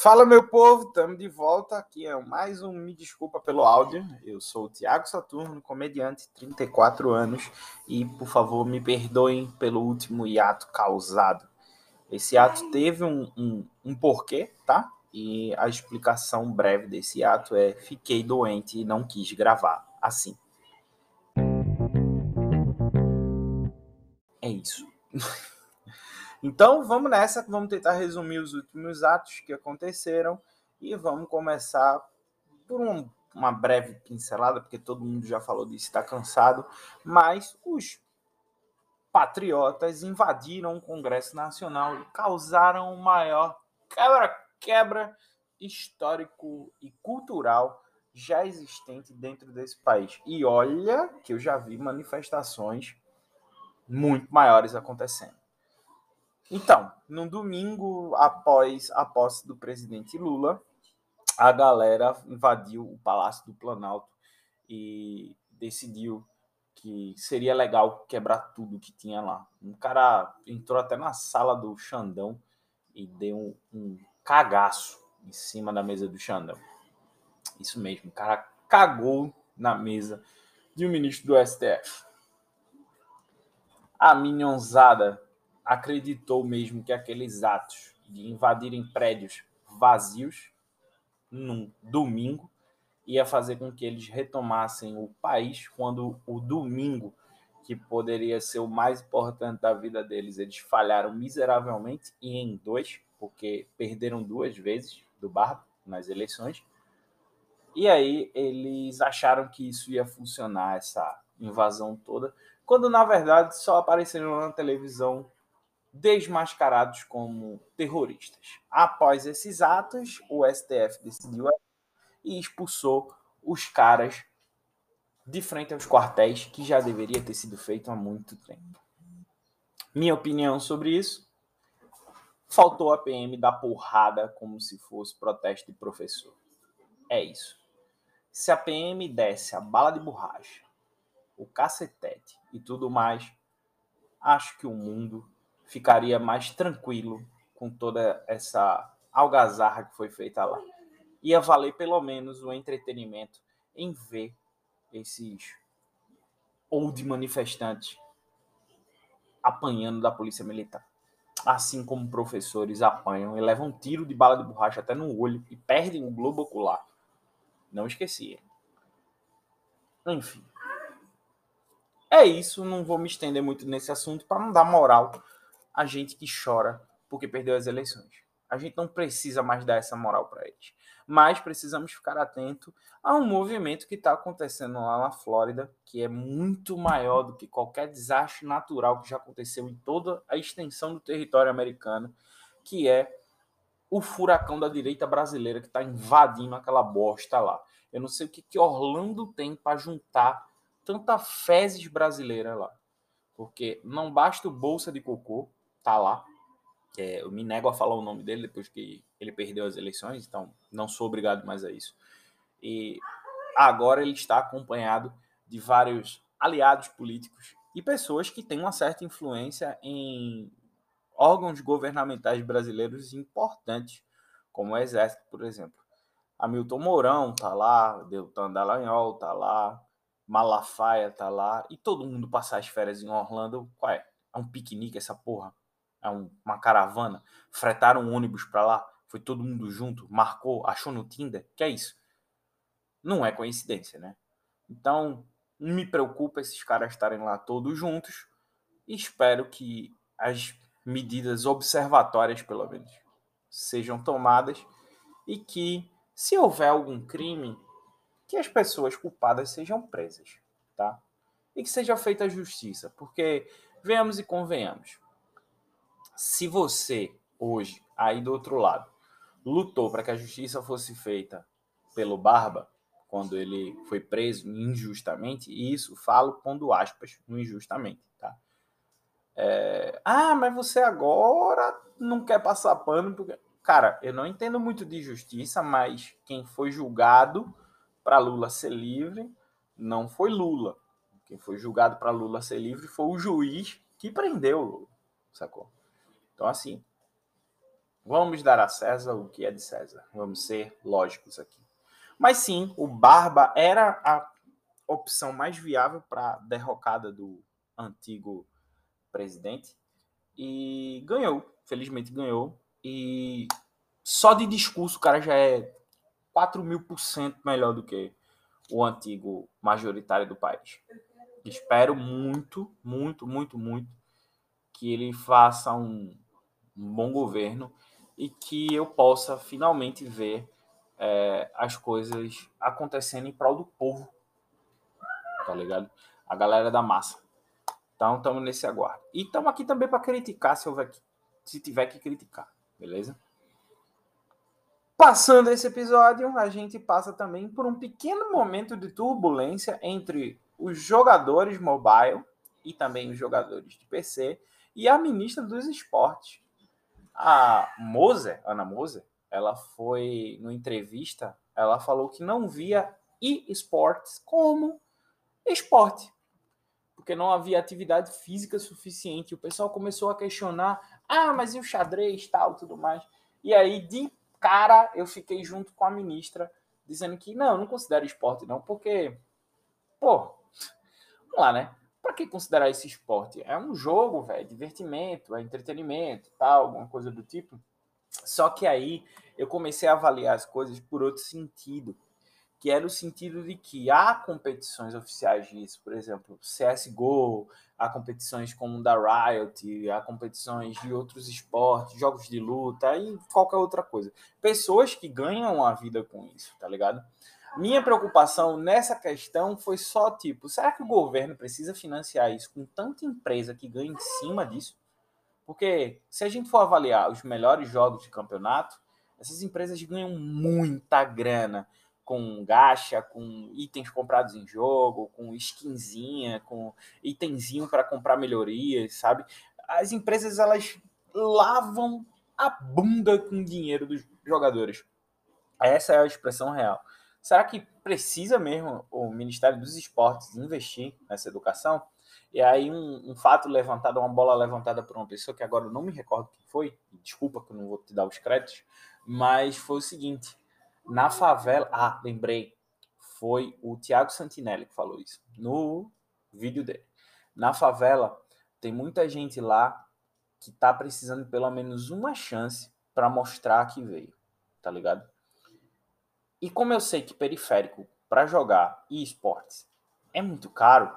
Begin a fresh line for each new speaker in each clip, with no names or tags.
Fala, meu povo, estamos de volta. Aqui é mais um Me Desculpa pelo áudio. Eu sou o Tiago Saturno, comediante, 34 anos, e por favor me perdoem pelo último hiato causado. Esse ato teve um, um, um porquê, tá? E a explicação breve desse ato é: fiquei doente e não quis gravar. Assim. É isso. Então vamos nessa, vamos tentar resumir os últimos atos que aconteceram e vamos começar por um, uma breve pincelada, porque todo mundo já falou disso, está cansado, mas os patriotas invadiram o Congresso Nacional e causaram o maior quebra-quebra histórico e cultural já existente dentro desse país. E olha que eu já vi manifestações muito maiores acontecendo. Então, no domingo após a posse do presidente Lula, a galera invadiu o Palácio do Planalto e decidiu que seria legal quebrar tudo que tinha lá. Um cara entrou até na sala do Xandão e deu um, um cagaço em cima da mesa do Xandão. Isso mesmo, o cara cagou na mesa de um ministro do STF. A minhonzada acreditou mesmo que aqueles atos de invadirem prédios vazios num domingo ia fazer com que eles retomassem o país quando o domingo, que poderia ser o mais importante da vida deles, eles falharam miseravelmente e em dois, porque perderam duas vezes do Barba nas eleições. E aí eles acharam que isso ia funcionar, essa invasão toda, quando na verdade só apareceram na televisão desmascarados como terroristas. Após esses atos, o STF decidiu e expulsou os caras de frente aos quartéis, que já deveria ter sido feito há muito tempo. Minha opinião sobre isso? Faltou a PM dar porrada como se fosse protesto de professor. É isso. Se a PM desse a bala de borracha, o cacetete e tudo mais, acho que o mundo ficaria mais tranquilo com toda essa algazarra que foi feita lá. Ia valer pelo menos o entretenimento em ver esses old manifestantes apanhando da polícia militar. Assim como professores apanham e levam um tiro de bala de borracha até no olho e perdem o globo ocular. Não esqueci. Enfim. É isso, não vou me estender muito nesse assunto para não dar moral a gente que chora porque perdeu as eleições. A gente não precisa mais dar essa moral para eles. Mas precisamos ficar atento a um movimento que está acontecendo lá na Flórida, que é muito maior do que qualquer desastre natural que já aconteceu em toda a extensão do território americano, que é o furacão da direita brasileira que está invadindo aquela bosta lá. Eu não sei o que, que Orlando tem para juntar tanta fezes brasileira lá. Porque não basta o bolsa de cocô, tá lá. É, eu me nego a falar o nome dele depois que ele perdeu as eleições, então não sou obrigado mais a isso. E agora ele está acompanhado de vários aliados políticos e pessoas que têm uma certa influência em órgãos governamentais brasileiros importantes, como o Exército, por exemplo. Hamilton Mourão tá lá, Deltan Dallagnol tá lá, Malafaia tá lá, e todo mundo passar as férias em Orlando, qual é? É um piquenique essa porra? é uma caravana, fretaram um ônibus para lá, foi todo mundo junto, marcou, achou no Tinder, que é isso. Não é coincidência, né? Então, me preocupa esses caras estarem lá todos juntos e espero que as medidas observatórias, pelo menos, sejam tomadas e que, se houver algum crime, que as pessoas culpadas sejam presas, tá? E que seja feita a justiça, porque venhamos e convenhamos se você, hoje, aí do outro lado, lutou para que a justiça fosse feita pelo Barba, quando ele foi preso injustamente, e isso falo pondo aspas no injustamente, tá? É, ah, mas você agora não quer passar pano porque. Cara, eu não entendo muito de justiça, mas quem foi julgado para Lula ser livre não foi Lula. Quem foi julgado para Lula ser livre foi o juiz que prendeu Lula, sacou? Então, assim, vamos dar a César o que é de César. Vamos ser lógicos aqui. Mas sim, o Barba era a opção mais viável para a derrocada do antigo presidente e ganhou, felizmente ganhou. E só de discurso o cara já é 4 mil por cento melhor do que o antigo majoritário do país. Espero muito, muito, muito, muito que ele faça um, um bom governo e que eu possa finalmente ver é, as coisas acontecendo em prol do povo. Tá ligado? A galera da massa. Então, estamos nesse aguardo. E estamos aqui também para criticar, se, houver, se tiver que criticar. Beleza? Passando esse episódio, a gente passa também por um pequeno momento de turbulência entre os jogadores mobile e também os jogadores de PC e a ministra dos esportes. A Moser, Ana Moser, ela foi numa entrevista, ela falou que não via e-sports como esporte, porque não havia atividade física suficiente. O pessoal começou a questionar: ah, mas e o xadrez, tal, tudo mais. E aí, de cara, eu fiquei junto com a ministra, dizendo que não, não considero esporte, não, porque, pô, vamos lá, né? Para que considerar esse esporte? É um jogo, velho, divertimento, é entretenimento, tal, alguma coisa do tipo. Só que aí eu comecei a avaliar as coisas por outro sentido, que era o sentido de que há competições oficiais disso, por exemplo, CSGO, há competições como da Riot, há competições de outros esportes, jogos de luta e qualquer outra coisa. Pessoas que ganham a vida com isso, tá ligado? Minha preocupação nessa questão foi só tipo, será que o governo precisa financiar isso com tanta empresa que ganha em cima disso? Porque se a gente for avaliar os melhores jogos de campeonato, essas empresas ganham muita grana com gacha, com itens comprados em jogo, com skinzinha, com itemzinho para comprar melhorias, sabe? As empresas elas lavam a bunda com dinheiro dos jogadores. Essa é a expressão real. Será que precisa mesmo o Ministério dos Esportes investir nessa educação? E aí um, um, fato levantado, uma bola levantada por uma pessoa que agora eu não me recordo quem foi, desculpa que eu não vou te dar os créditos, mas foi o seguinte, na favela, ah, lembrei, foi o Tiago Santinelli que falou isso no vídeo dele. Na favela tem muita gente lá que tá precisando de pelo menos uma chance para mostrar que veio, tá ligado? E como eu sei que periférico para jogar e esportes é muito caro,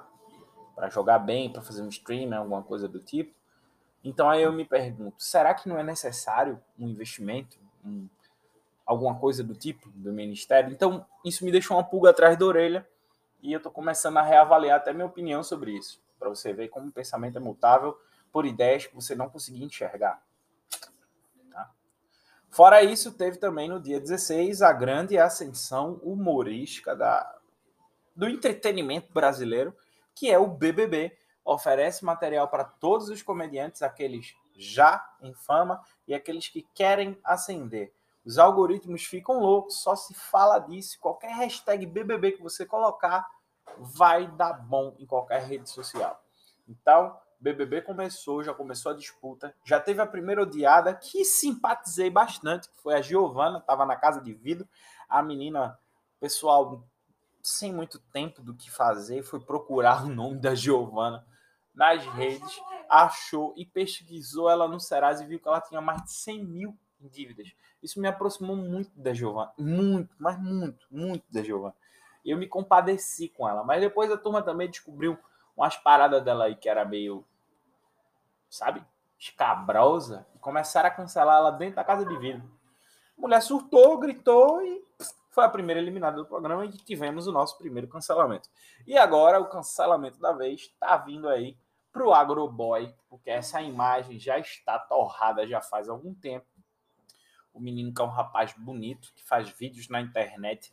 para jogar bem, para fazer um stream, alguma coisa do tipo. Então aí eu me pergunto, será que não é necessário um investimento, um, alguma coisa do tipo do ministério? Então isso me deixou uma pulga atrás da orelha e eu estou começando a reavaliar até minha opinião sobre isso, para você ver como o pensamento é mutável por ideias que você não conseguia enxergar. Tá? Fora isso, teve também no dia 16 a grande ascensão humorística da, do entretenimento brasileiro, que é o BBB. Oferece material para todos os comediantes, aqueles já em fama e aqueles que querem ascender. Os algoritmos ficam loucos, só se fala disso. Qualquer hashtag BBB que você colocar vai dar bom em qualquer rede social. Então, BBB começou, já começou a disputa, já teve a primeira odiada que simpatizei bastante, que foi a Giovana, estava na casa de vidro. A menina, pessoal sem muito tempo do que fazer, foi procurar o nome da Giovana nas redes, achou e pesquisou ela no Serasa e viu que ela tinha mais de 100 mil em dívidas. Isso me aproximou muito da Giovana, muito, mas muito, muito da. E eu me compadeci com ela. Mas depois a turma também descobriu umas paradas dela aí que era meio, sabe, escabrosa, e começaram a cancelar ela dentro da casa de vidro. A mulher surtou, gritou e foi a primeira eliminada do programa e tivemos o nosso primeiro cancelamento. E agora o cancelamento da vez está vindo aí para o Agroboy, porque essa imagem já está torrada já faz algum tempo. O menino que é um rapaz bonito, que faz vídeos na internet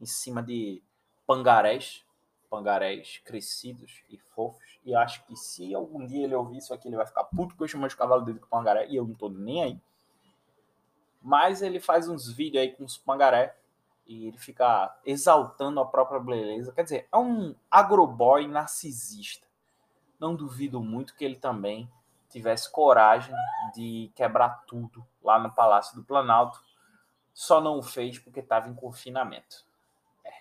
em cima de pangarés, pangarés crescidos e fofos. E acho que se algum dia ele ouvir isso aqui, ele vai ficar puto porque eu chamo de cavalo dele com pangaré e eu não tô nem aí. Mas ele faz uns vídeos aí com os pangaré e ele fica exaltando a própria beleza. Quer dizer, é um agroboy narcisista. Não duvido muito que ele também tivesse coragem de quebrar tudo lá no Palácio do Planalto. Só não o fez porque estava em confinamento. É.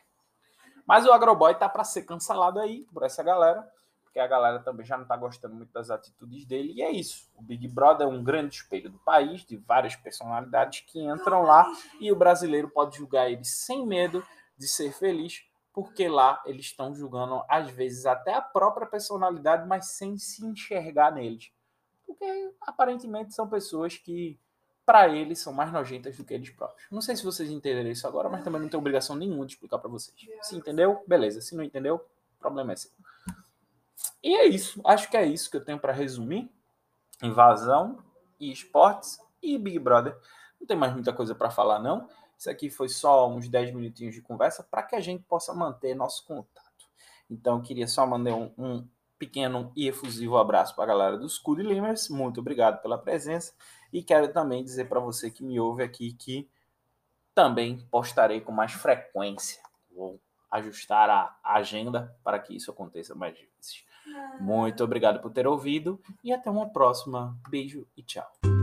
Mas o agroboy tá para ser cancelado aí por essa galera porque a galera também já não está gostando muito das atitudes dele. E é isso. O Big Brother é um grande espelho do país, de várias personalidades que entram lá e o brasileiro pode julgar eles sem medo de ser feliz, porque lá eles estão julgando, às vezes, até a própria personalidade, mas sem se enxergar neles. Porque aparentemente são pessoas que, para eles, são mais nojentas do que eles próprios. Não sei se vocês entenderam isso agora, mas também não tenho obrigação nenhuma de explicar para vocês. Se entendeu, beleza. Se não entendeu, o problema é seu. E é isso. Acho que é isso que eu tenho para resumir. Invasão e esportes e Big Brother. Não tem mais muita coisa para falar, não. Isso aqui foi só uns 10 minutinhos de conversa para que a gente possa manter nosso contato. Então, eu queria só mandar um, um pequeno e efusivo abraço para a galera dos Cud Limers. Muito obrigado pela presença. E quero também dizer para você que me ouve aqui que também postarei com mais frequência. Vou ajustar a agenda para que isso aconteça mais vezes. Muito obrigado por ter ouvido e até uma próxima. Beijo e tchau.